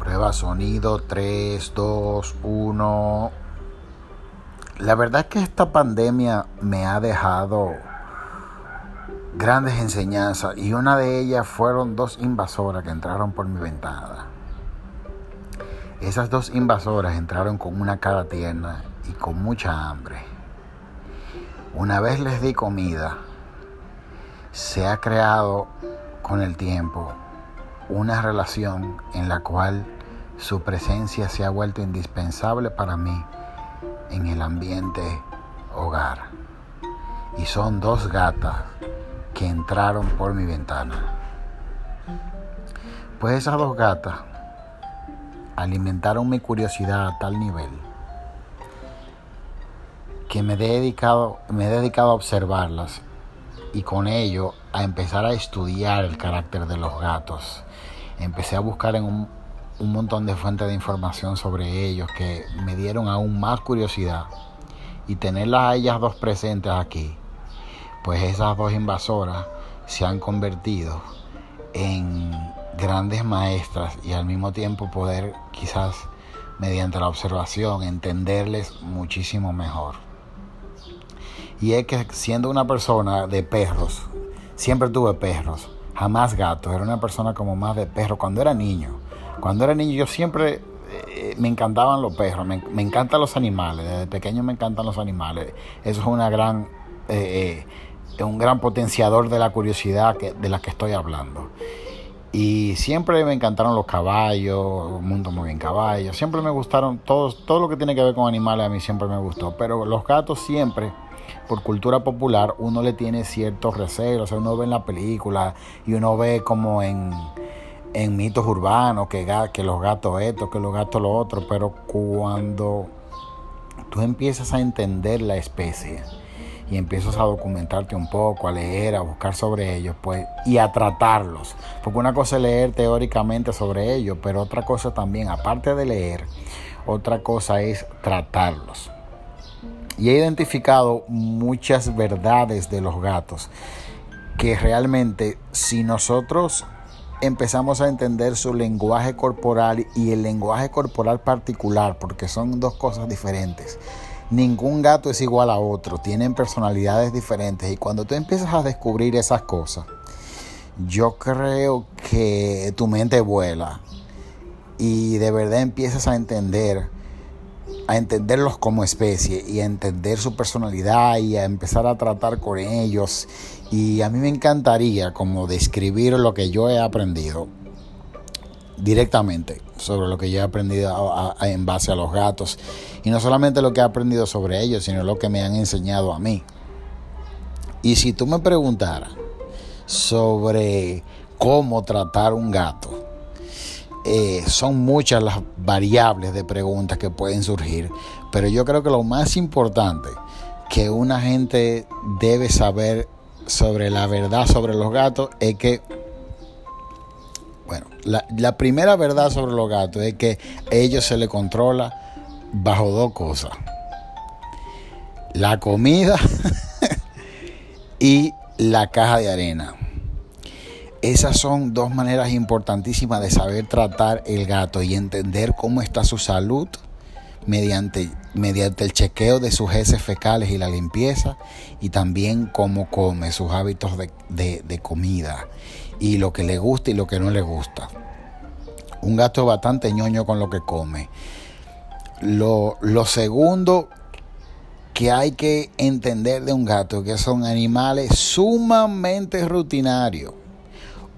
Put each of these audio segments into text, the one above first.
Prueba sonido 3, 2, 1. La verdad es que esta pandemia me ha dejado grandes enseñanzas y una de ellas fueron dos invasoras que entraron por mi ventana. Esas dos invasoras entraron con una cara tierna y con mucha hambre. Una vez les di comida, se ha creado con el tiempo una relación en la cual su presencia se ha vuelto indispensable para mí en el ambiente hogar. Y son dos gatas que entraron por mi ventana. Pues esas dos gatas alimentaron mi curiosidad a tal nivel que me he dedicado, a observarlas y con ello a empezar a estudiar el carácter de los gatos empecé a buscar en un, montón de fuentes de información sobre ellos que me dieron aún más curiosidad. Y tenerlas a ellas dos presentes aquí, pues esas dos invasoras se han convertido en grandes maestras y al mismo tiempo poder quizás mediante la observación entenderles muchísimo mejor. Y es que siendo una persona de perros, siempre tuve perros, jamás gatos, era una persona como más de perro cuando era niño. Cuando era niño yo siempre eh, me encantaban los perros, me, encantan los animales, desde pequeño me encantan los animales. Eso es una gran, eh, eh, un gran potenciador de la curiosidad de la que estoy hablando. Y siempre me encantaron los caballos, mundo muy bien caballos, siempre me gustaron, todos, todo lo que tiene que ver con animales a mí siempre me gustó, pero los gatos siempre por cultura popular uno le tiene ciertos recelos. O sea, uno ve en la película y uno ve como en, mitos urbanos que, que los gatos esto, que los gatos lo otro. Pero cuando tú empiezas a entender la especie y empiezas a documentarte un poco, a leer, a buscar sobre ellos, pues, y a tratarlos. Porque una cosa es leer teóricamente sobre ellos, pero otra cosa también, aparte de leer, otra cosa es tratarlos y he identificado muchas verdades de los gatos que realmente si nosotros empezamos a entender su lenguaje corporal y el lenguaje corporal particular, porque son dos cosas diferentes. Ningún gato es igual a otro, tienen personalidades diferentes y cuando tú empiezas a descubrir esas cosas, yo creo que tu mente vuela y de verdad empiezas a entender a entenderlos como especie y a entender su personalidad y a empezar a tratar con ellos. Y a mí me encantaría como describir lo que yo he aprendido directamente sobre lo que yo he aprendido en base a los gatos. Y no solamente lo que he aprendido sobre ellos, sino lo que me han enseñado a mí. Y si tú me preguntaras sobre cómo tratar un gato, eh, son muchas las variables de preguntas que pueden surgir, pero yo creo que lo más importante que una gente debe saber sobre la verdad sobre los gatos es que, bueno, la, la primera verdad sobre los gatos es que ellos se les controla bajo dos cosas. La comida y la caja de arena. Esas son dos maneras importantísimas de saber tratar el gato y entender cómo está su salud mediante, mediante el chequeo de sus heces fecales y la limpieza y también cómo come, sus hábitos de, comida y lo que le gusta y lo que no le gusta. Un gato es bastante ñoño con lo que come. Lo, lo segundo que hay que entender de un gato que son animales sumamente rutinarios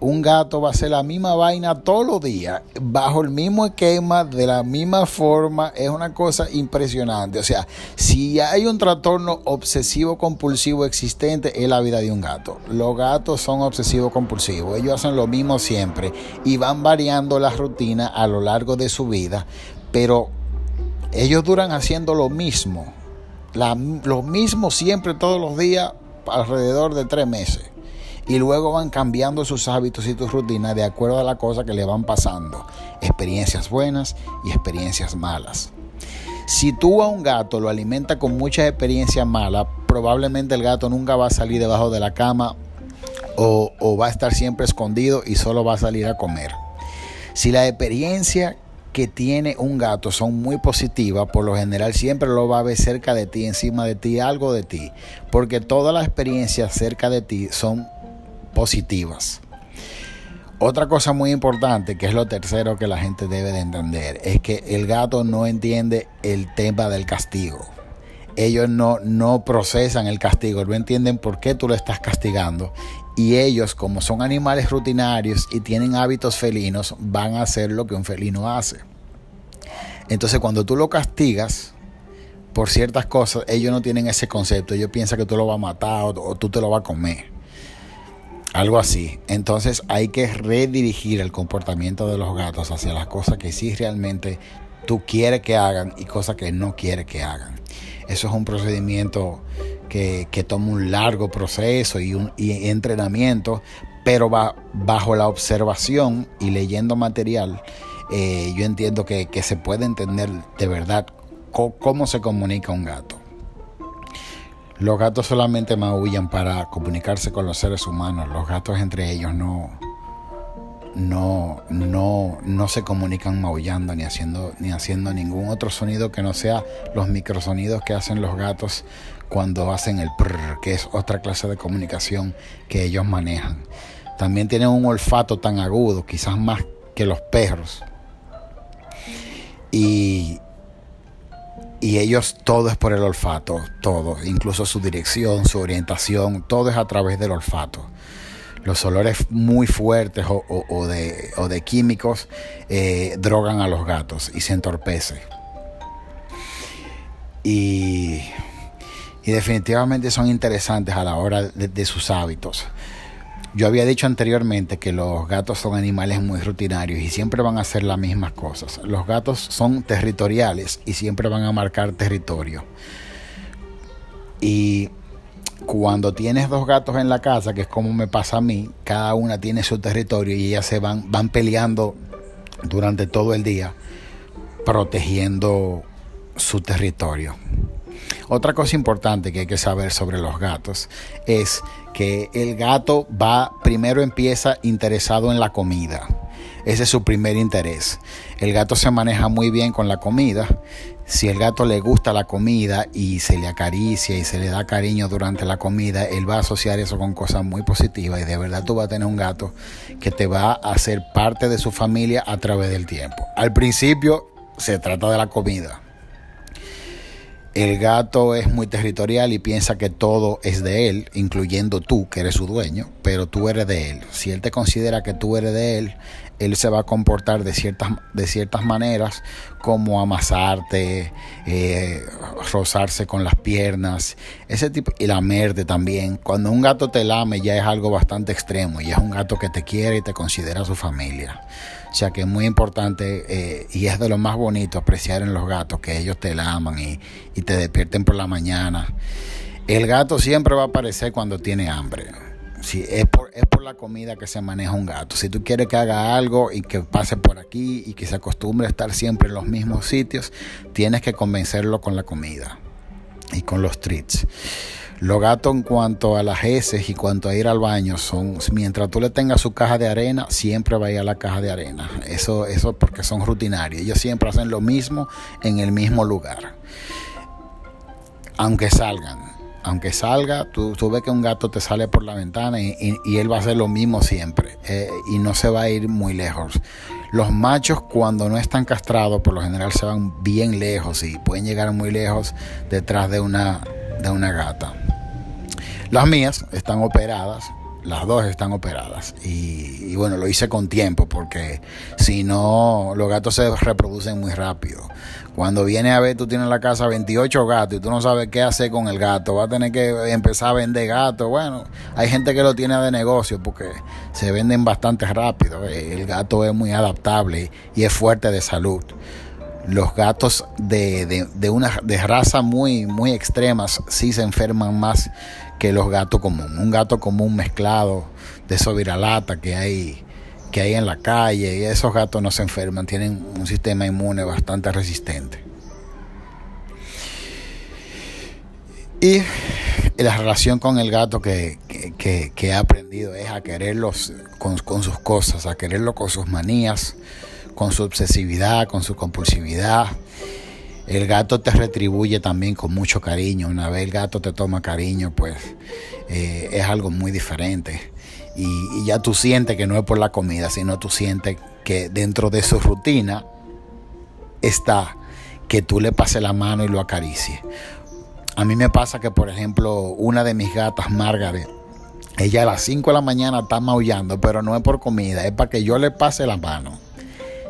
un gato va a hacer la misma vaina todos los días, bajo el mismo esquema, de la misma forma, es una cosa impresionante. O sea, si hay un trastorno obsesivo compulsivo existente, es la vida de un gato. Los gatos son obsesivos compulsivos, ellos hacen lo mismo siempre y van variando la rutina a lo largo de su vida, pero ellos duran haciendo lo mismo, lo mismo siempre todos los días alrededor de tres meses y luego van cambiando sus hábitos y tus rutinas de acuerdo a la cosa que le van pasando, experiencias buenas y experiencias malas. Si tú a un gato lo alimentas con muchas experiencias malas, probablemente el gato nunca va a salir debajo de la cama o, va a estar siempre escondido y solo va a salir a comer. Si la experiencia que tiene un gato son muy positivas, por lo general siempre lo va a ver cerca de ti, encima de ti, algo de ti, porque todas las experiencias cerca de ti son positivas. Otra cosa muy importante, que es lo tercero que la gente debe de entender, es que el gato no entiende el tema del castigo. Ellos no, no procesan el castigo, no entienden por qué tú lo estás castigando. Y ellos, como son animales rutinarios y tienen hábitos felinos, van a hacer lo que un felino hace. Entonces cuando tú lo castigas por ciertas cosas, ellos no tienen ese concepto. Ellos piensan que tú lo vas a matar o, o tú te lo vas a comer. Algo así. Entonces hay que redirigir el comportamiento de los gatos hacia las cosas que sí realmente tú quieres que hagan y cosas que no quieres que hagan. Eso es un procedimiento que, toma un largo proceso y, un, entrenamiento, pero va bajo la observación y leyendo material, eh, yo entiendo que, se puede entender de verdad cómo se comunica un gato. Los gatos solamente maullan para comunicarse con los seres humanos. Los gatos entre ellos no, no, no, no se comunican maullando ni haciendo, ni haciendo ningún otro sonido que no sea los microsonidos que hacen los gatos cuando hacen el prr, que es otra clase de comunicación que ellos manejan. También tienen un olfato tan agudo, quizás más que los perros. Y, y ellos todo es por el olfato, todo, incluso su dirección, su orientación, todo es a través del olfato. Los olores muy fuertes o, de, químicos eh, drogan a los gatos y se entorpece. Y, definitivamente son interesantes a la hora de sus hábitos. Yo había dicho anteriormente que los gatos son animales muy rutinarios y siempre van a hacer las mismas cosas. Los gatos son territoriales y siempre van a marcar territorio. Y cuando tienes dos gatos en la casa, que es como me pasa a mí, cada una tiene su territorio y ellas se van, van peleando durante todo el día, protegiendo su territorio. Otra cosa importante que hay que saber sobre los gatos es que el gato va, primero empieza interesado en la comida. Ese es su primer interés. El gato se maneja muy bien con la comida. Si el gato le gusta la comida y se le acaricia y se le da cariño durante la comida, él va a asociar eso con cosas muy positivas y de verdad tú vas a tener un gato que te va a hacer parte de su familia a través del tiempo. Al principio se trata de la comida el gato es muy territorial y piensa que todo es de él, incluyendo tú, que eres su dueño, pero tú eres de él. Si él te considera que tú eres de él, él se va a comportar de ciertas, de ciertas maneras, como amasarte, eh, rozarse con las piernas, ese tipo, y lamerte también. Cuando un gato te lame ya es algo bastante extremo, y es un gato que te quiere y te considera su familia. Sea que es muy importante eh, y es de lo más bonito apreciar en los gatos que ellos te la aman y, te despierten por la mañana. El gato siempre va a aparecer cuando tiene hambre. Si es, por, es por la comida que se maneja un gato. Si tú quieres que haga algo y que pase por aquí y que se acostumbre a estar siempre en los mismos sitios, tienes que convencerlo con la comida y con los treats. Los gatos en cuanto a las heces y cuanto a ir al baño son, mientras tú le tengas su caja de arena, siempre va a ir a la caja de arena. Eso, eso porque son rutinarios. Ellos siempre hacen lo mismo en el mismo lugar. Aunque salgan. Aunque salga, tú, tú ves que un gato te sale por la ventana y, él va a hacer lo mismo siempre. Eh, y no se va a ir muy lejos. Los machos cuando no están castrados por lo general se van bien lejos y pueden llegar muy lejos detrás de una, de una gata. Las mías están operadas, las dos están operadas. Y, bueno, lo hice con tiempo porque si no, los gatos se reproducen muy rápido. Cuando viene a ver, tú tienes en la casa 28 gatos y tú no sabes qué hacer con el gato. Va a tener que empezar a vender gatos. Bueno, hay gente que lo tiene de negocio porque se venden bastante rápido. El gato es muy adaptable y es fuerte de salud los gatos de, de, una de raza muy muy extremas sí se enferman más que los gatos comunes. Un gato común mezclado de esos viralata que hay que hay en la calle y esos gatos no se enferman, tienen un sistema inmune bastante resistente. Y la relación con el gato que, he aprendido es a quererlos con, con sus cosas, a quererlo con sus manías, con su obsesividad, con su compulsividad. El gato te retribuye también con mucho cariño. Una vez el gato te toma cariño, pues eh, es algo muy diferente. Y, ya tú sientes que no es por la comida, sino tú sientes que dentro de su rutina está que tú le pases la mano y lo acaricies. A mí me pasa que, por ejemplo, una de mis gatas, Margaret, ella a las 5 de la mañana está maullando, pero no es por comida, es para que yo le pase la mano.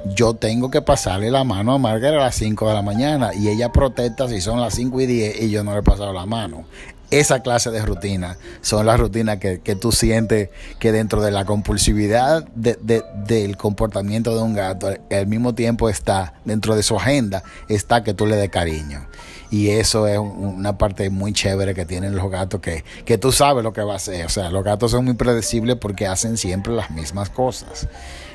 Yo tengo que pasarle la mano a Margaret a las 5 de la mañana y ella protesta si son las 5 y 10 y yo no le he pasado la mano. Esa clase de rutina son las rutinas que, tú sientes que dentro de la compulsividad del comportamiento de un gato, al mismo tiempo está dentro de su agenda, está que tú le des cariño. Y eso es una parte muy chévere que tienen los gatos, que, que tú sabes lo que va a hacer. O sea, los gatos son muy predecibles porque hacen siempre las mismas cosas.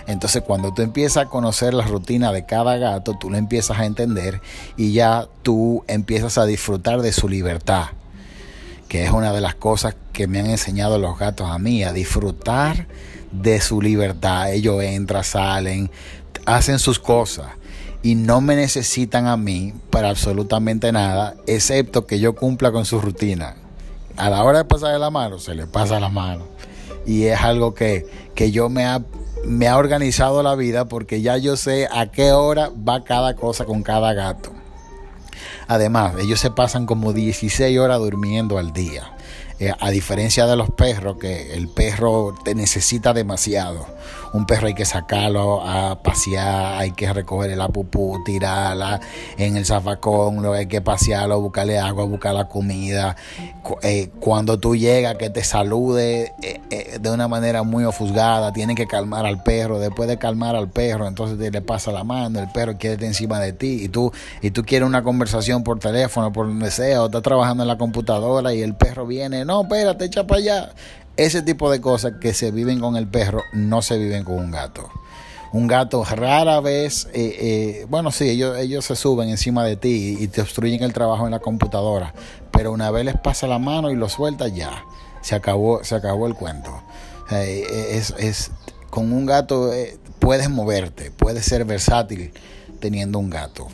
Entonces, cuando tú empiezas a conocer la rutina de cada gato, tú lo empiezas a entender y ya tú empiezas a disfrutar de su libertad, que es una de las cosas que me han enseñado los gatos a mí, a disfrutar de su libertad. Ellos entran, salen, hacen sus cosas y no me necesitan a mí para absolutamente nada, excepto que yo cumpla con su rutina. A la hora de pasarle la mano, se le pasa la mano. Y es algo que, que yo me ha, me ha organizado la vida porque ya yo sé a qué hora va cada cosa con cada gato. Además, ellos se pasan como 16 horas durmiendo al día. Eh, a diferencia de los perros, que el perro te necesita demasiado. Un perro hay que sacarlo a pasear, hay que recoger la pupú, tirarla en el zafacón, lo hay que pasearlo, buscarle agua, buscar la comida. Eh, cuando tú llegas, que te salude eh, de una manera muy ofusgada, tiene que calmar al perro. Después de calmar al perro, entonces te le pasa la mano, el perro quiere estar encima de ti y tú, y tú quieres una conversación por teléfono, por donde sea, o estás trabajando en la computadora y el perro viene no, espérate, echa para allá. Ese tipo de cosas que se viven con el perro no se viven con un gato. Un gato rara vez, eh, eh, bueno, sí, ellos, ellos se suben encima de ti y te obstruyen el trabajo en la computadora, pero una vez les pasa la mano y lo suelta, ya, se acabó, se acabó el cuento. Eh, es, es, con un gato puedes moverte, puedes ser versátil teniendo un gato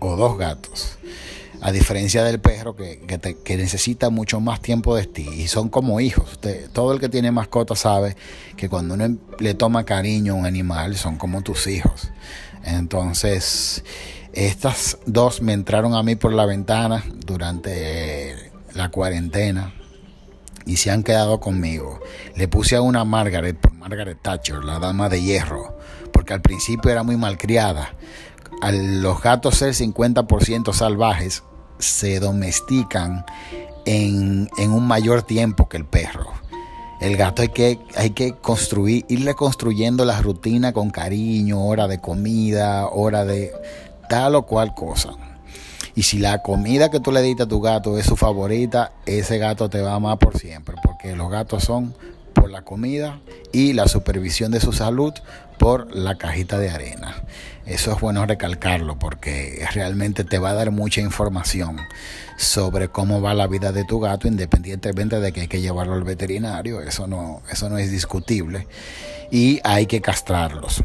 o dos gatos. A diferencia del perro que, que, necesita mucho más tiempo de ti y son como hijos. todo el que tiene mascota sabe que cuando uno le toma cariño a un animal son como tus hijos. Entonces, estas dos me entraron a mí por la ventana durante la cuarentena y se han quedado conmigo. Le puse a una Margaret por Margaret Thatcher, la dama de hierro, porque al principio era muy malcriada. A los gatos ser 50% salvajes, se domestican en, un mayor tiempo que el perro. El gato hay que, hay que construir, irle construyendo la rutina con cariño, hora de comida, hora de tal o cual cosa. Y si la comida que tú le diste a tu gato es su favorita, ese gato te va a amar por siempre, porque los gatos son por la comida y la supervisión de su salud por la cajita de arena. Eso es bueno recalcarlo porque realmente te va a dar mucha información sobre cómo va la vida de tu gato independientemente de que hay que llevarlo al veterinario, eso no, eso no es discutible y hay que castrarlos.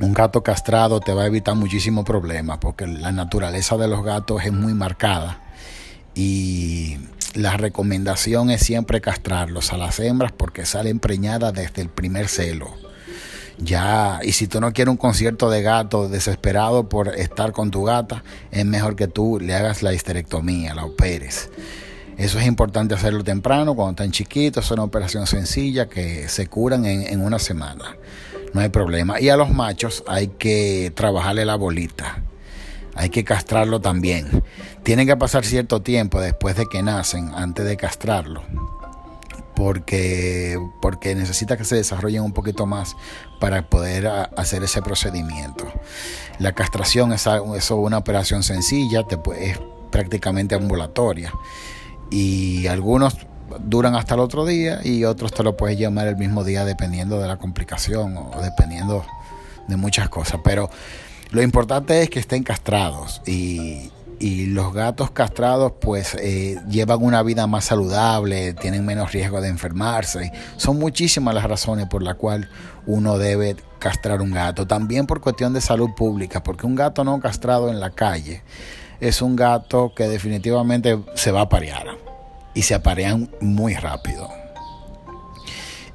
Un gato castrado te va a evitar muchísimos problemas porque la naturaleza de los gatos es muy marcada y la recomendación es siempre castrarlos a las hembras porque salen preñadas desde el primer celo. Ya, y si tú no quieres un concierto de gato desesperado por estar con tu gata, es mejor que tú le hagas la histerectomía, la operes. Eso es importante hacerlo temprano, cuando están chiquitos, es una operación sencilla que se curan en, en una semana. No hay problema. Y a los machos hay que trabajarle la bolita. Hay que castrarlo también. Tienen que pasar cierto tiempo después de que nacen, antes de castrarlo porque, porque necesita que se desarrollen un poquito más para poder hacer ese procedimiento. La castración es, es una operación sencilla, es prácticamente ambulatoria y algunos duran hasta el otro día y otros te lo puedes llamar el mismo día dependiendo de la complicación o dependiendo de muchas cosas. Pero lo importante es que estén castrados y, y los gatos castrados pues eh, llevan una vida más saludable, tienen menos riesgo de enfermarse. Son muchísimas las razones por las cuales uno debe castrar un gato, también por cuestión de salud pública, porque un gato no castrado en la calle es un gato que definitivamente se va a parear y se aparean muy rápido.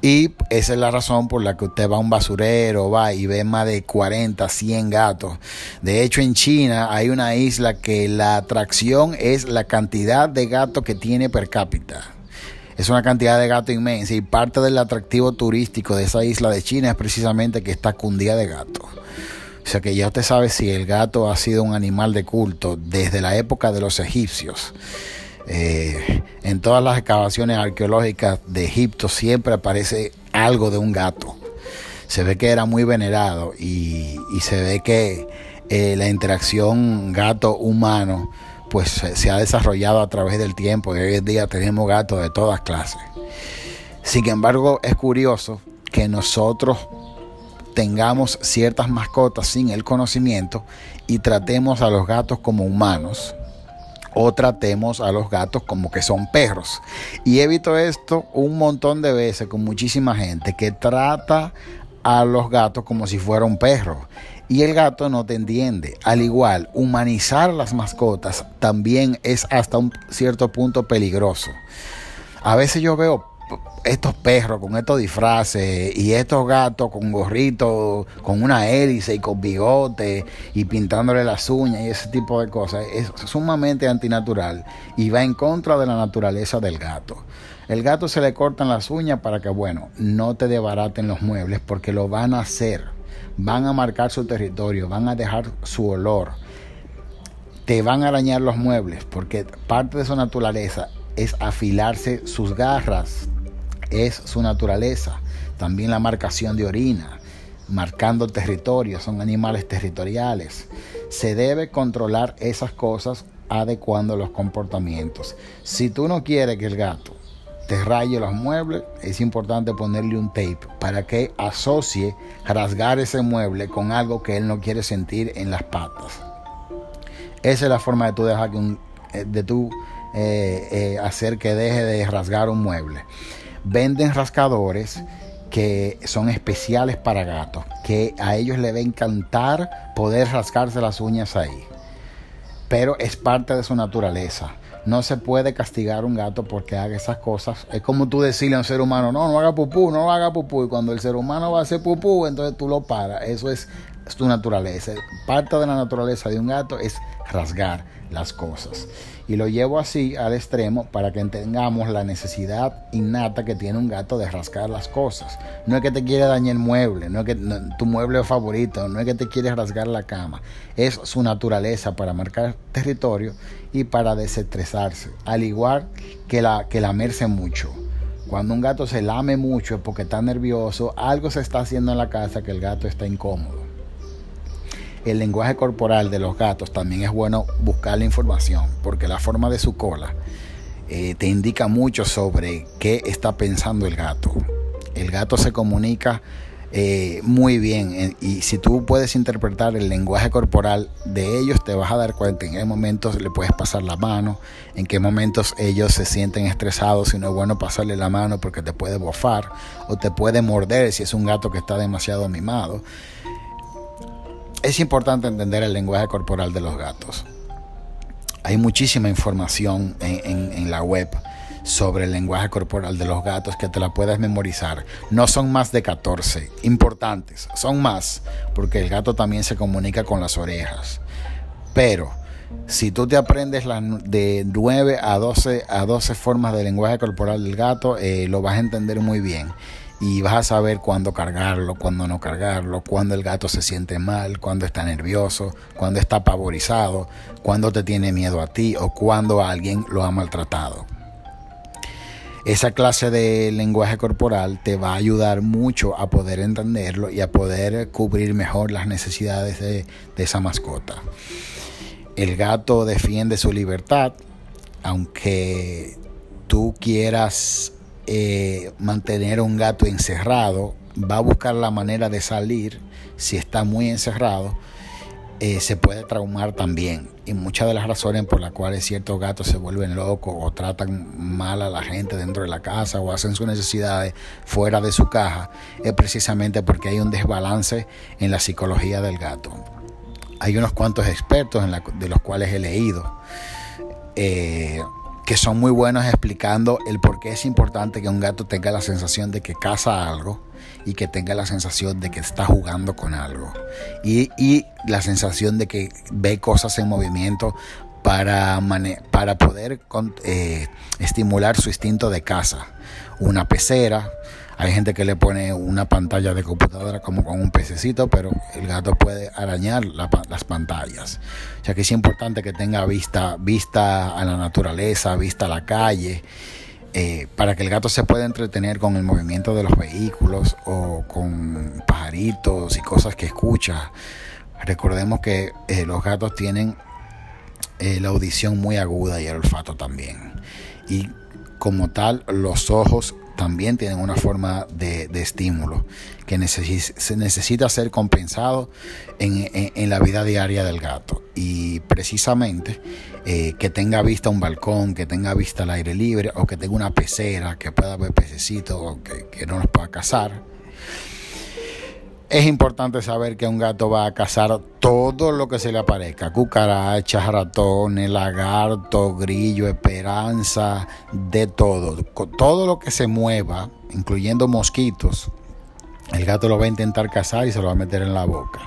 Y esa es la razón por la que usted va a un basurero, va y ve más de 40, 100 gatos. De hecho, en China hay una isla que la atracción es la cantidad de gatos que tiene per cápita. Es una cantidad de gatos inmensa y parte del atractivo turístico de esa isla de China es precisamente que está cundida de gatos. O sea que ya usted sabe si el gato ha sido un animal de culto desde la época de los egipcios. Eh, en todas las excavaciones arqueológicas de Egipto siempre aparece algo de un gato. Se ve que era muy venerado y, se ve que eh, la interacción gato-humano pues se ha desarrollado a través del tiempo y hoy en día tenemos gatos de todas clases. Sin embargo, es curioso que nosotros tengamos ciertas mascotas sin el conocimiento y tratemos a los gatos como humanos o tratemos a los gatos como que son perros. Y he visto esto un montón de veces con muchísima gente que trata a los gatos como si fuera un perro. Y el gato no te entiende. Al igual, humanizar las mascotas también es hasta un cierto punto peligroso. A veces yo veo estos perros con estos disfraces y estos gatos con gorritos, con una hélice y con bigote y pintándole las uñas y ese tipo de cosas, es sumamente antinatural y va en contra de la naturaleza del gato. El gato se le cortan las uñas para que, bueno, no te debaraten los muebles porque lo van a hacer. Van a marcar su territorio, van a dejar su olor. Te van a arañar los muebles porque parte de su naturaleza es afilarse sus garras es su naturaleza. También la marcación de orina, marcando territorio, son animales territoriales. Se debe controlar esas cosas adecuando los comportamientos. Si tú no quieres que el gato te raye los muebles, es importante ponerle un tape para que asocie rasgar ese mueble con algo que él no quiere sentir en las patas. Esa es la forma de tú dejar que un, eh, de eh, eh, hacer que deje de rasgar un mueble venden rascadores que son especiales para gatos, que a ellos les va a encantar poder rascarse las uñas ahí. Pero es parte de su naturaleza. No se puede castigar a un gato porque haga esas cosas. Es como tú decirle a un ser humano, no, no haga pupú, no haga pupú. Y cuando el ser humano va a hacer pupú, entonces tú lo paras. Eso es, es tu naturaleza. Parte de la naturaleza de un gato es rasgar las cosas y lo llevo así al extremo para que entendamos la necesidad innata que tiene un gato de rascar las cosas. No es que te quiere dañar el mueble, no es que tu mueble favorito, no es que te quiere rasgar la cama. Es su naturaleza para marcar territorio y para desestresarse, al igual que la que lamerse mucho. Cuando un gato se lame mucho es porque está nervioso, algo se está haciendo en la casa que el gato está incómodo el lenguaje corporal de los gatos también es bueno buscar la información, porque la forma de su cola eh, te indica mucho sobre qué está pensando el gato. El gato se comunica eh, muy bien eh, y si tú puedes interpretar el lenguaje corporal de ellos, te vas a dar cuenta en qué momentos le puedes pasar la mano, en qué momentos ellos se sienten estresados y no es bueno pasarle la mano porque te puede bofar o te puede morder si es un gato que está demasiado mimado es importante entender el lenguaje corporal de los gatos. Hay muchísima información en, la web sobre el lenguaje corporal de los gatos que te la puedes memorizar. No son más de 14 importantes, son más porque el gato también se comunica con las orejas. Pero si tú te aprendes de 9 a 12, a 12 formas de lenguaje corporal del gato, eh, lo vas a entender muy bien y vas a saber cuándo cargarlo, cuándo no cargarlo, cuándo el gato se siente mal, cuándo está nervioso, cuándo está pavorizado, cuándo te tiene miedo a ti o cuándo alguien lo ha maltratado. Esa clase de lenguaje corporal te va a ayudar mucho a poder entenderlo y a poder cubrir mejor las necesidades de, de esa mascota. El gato defiende su libertad, aunque tú quieras eh, mantener a un gato encerrado, va a buscar la manera de salir si está muy encerrado eh, se puede traumar también. Y muchas de las razones por las cuales ciertos gatos se vuelven locos o tratan mal a la gente dentro de la casa o hacen sus necesidades fuera de su caja es precisamente porque hay un desbalance en la psicología del gato. Hay unos cuantos expertos de los cuales he leído eh, que son muy buenos explicando el por qué es importante que un gato tenga la sensación de que caza algo y que tenga la sensación de que está jugando con algo y, la sensación de que ve cosas en movimiento para, para poder eh, estimular su instinto de caza. Una pecera, hay gente que le pone una pantalla de computadora como con un pececito, pero el gato puede arañar las pantallas. O sea que es importante que tenga vista, vista a la naturaleza, vista a la calle, eh, para que el gato se pueda entretener con el movimiento de los vehículos o con pajaritos y cosas que escucha. Recordemos que eh, los gatos tienen eh, la audición muy aguda y el olfato también. Y como tal, los ojos también tienen una forma de, estímulo que se necesita ser compensado en, la vida diaria del gato. Y precisamente eh, que tenga vista un balcón, que tenga vista al aire libre o que tenga una pecera, que pueda ver pececitos o que, que no los pueda cazar es importante saber que un gato va a cazar todo lo que se le aparezca, cucarachas, ratones, lagarto, grillo, esperanza, de todo. Todo lo que se mueva, incluyendo mosquitos, el gato lo va a intentar cazar y se lo va a meter en la boca.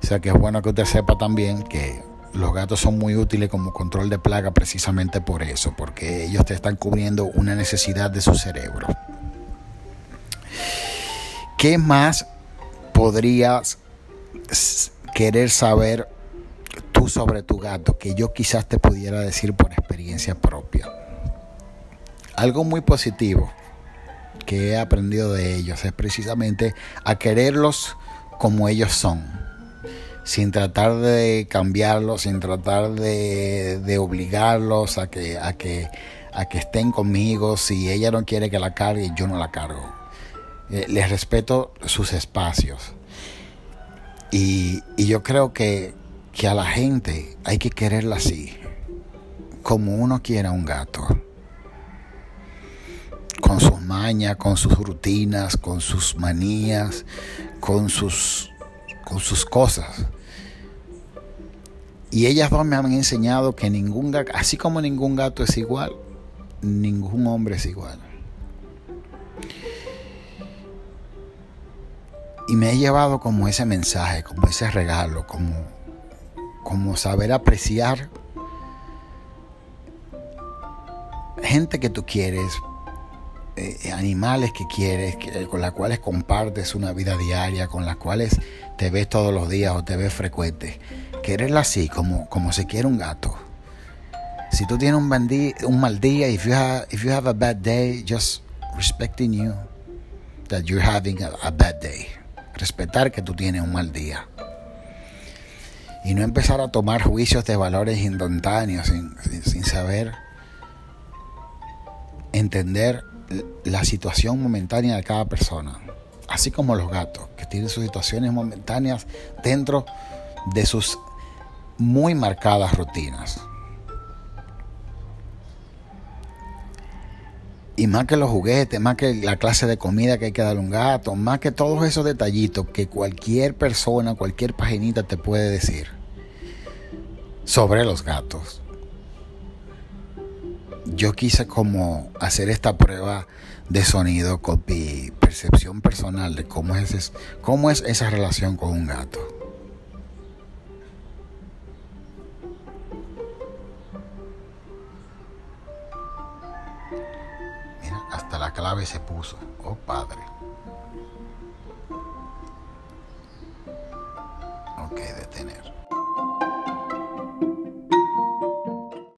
O sea que es bueno que usted sepa también que los gatos son muy útiles como control de plaga precisamente por eso, porque ellos te están cubriendo una necesidad de su cerebro. ¿Qué más podrías querer saber tú sobre tu gato que yo quizás te pudiera decir por experiencia propia. Algo muy positivo que he aprendido de ellos es precisamente a quererlos como ellos son, sin tratar de cambiarlos, sin tratar de, obligarlos a que, a, que, a que estén conmigo. Si ella no quiere que la cargue, yo no la cargo. Eh, les respeto sus espacios. Y, yo creo que, a la gente hay que quererla así, como uno quiera un gato. Con sus mañas, con sus rutinas, con sus manías, con sus, con sus cosas. Y ellas me han enseñado que ningún gato, así como ningún gato es igual, ningún hombre es igual. Y me he llevado como ese mensaje, como ese regalo, como, como saber apreciar gente que tú quieres, eh, animales que quieres, con las cuales compartes una vida diaria, con las cuales te ves todos los días o te ves frecuente. Quererla así, como, como se quiere un gato. Si tú tienes un, un mal día, if you, have, if you have a bad day, just respecting you that you're having a bad day respetar que tú tienes un mal día. Y no empezar a tomar juicios de valores instantáneos sin, saber entender la situación momentánea de cada persona. Así como los gatos, que tienen sus situaciones momentáneas dentro de sus muy marcadas rutinas. Y más que los juguetes, más que la clase de comida que hay que darle a un gato, más que todos esos detallitos que cualquier persona, cualquier paginita te puede decir sobre los gatos. Yo quise como hacer esta prueba de sonido con mi percepción personal de cómo es, cómo es esa relación con un gato. Se puso. Oh Padre. Ok, detener.